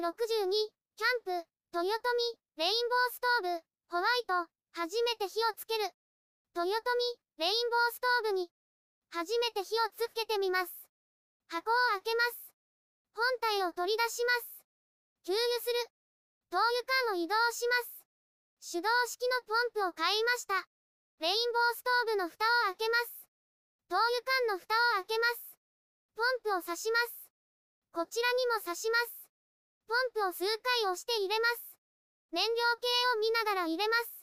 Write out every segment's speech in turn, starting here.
62、キャンプ、豊臣、レインボーストーブ、ホワイト、初めて火をつける。豊臣、レインボーストーブに、初めて火をつけてみます。箱を開けます。本体を取り出します。給油する。灯油管を移動します。手動式のポンプを買いました。レインボーストーブの蓋を開けます。灯油管の蓋を開けます。ポンプを刺します。こちらにも刺します。ポンプを数回押して入れます。燃料計を見ながら入れます。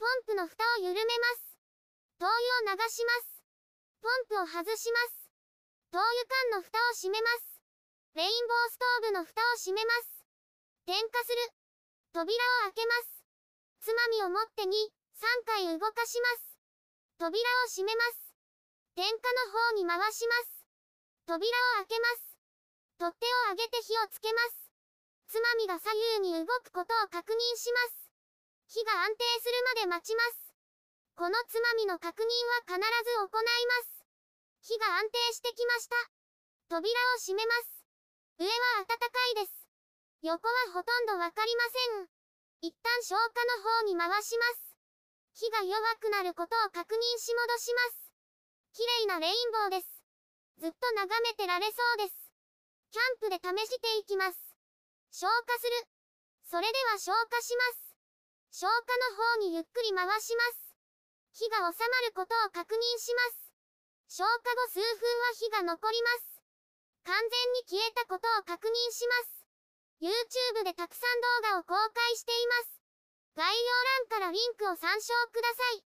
ポンプの蓋を緩めます。灯油を流します。ポンプを外します。灯油管の蓋を閉めます。レインボーストーブの蓋を閉めます。点火する。扉を開けます。つまみを持って2、3回動かします。扉を閉めます。点火の方に回します。扉を開けます。取っ手を上げて火をつけます。つまみが左右に動くことを確認します。火が安定するまで待ちます。このつまみの確認は必ず行います。火が安定してきました。扉を閉めます。上は暖かいです。横はほとんどわかりません。一旦消火の方に回します。火が弱くなることを確認し戻します。綺麗なレインボーです。ずっと眺めてられそうです。キャンプで試していきます。消火する。それでは消火します。消火の方にゆっくり回します。火が収まることを確認します。消火後数分は火が残ります。完全に消えたことを確認します。YouTube でたくさん動画を公開しています。概要欄からリンクを参照ください。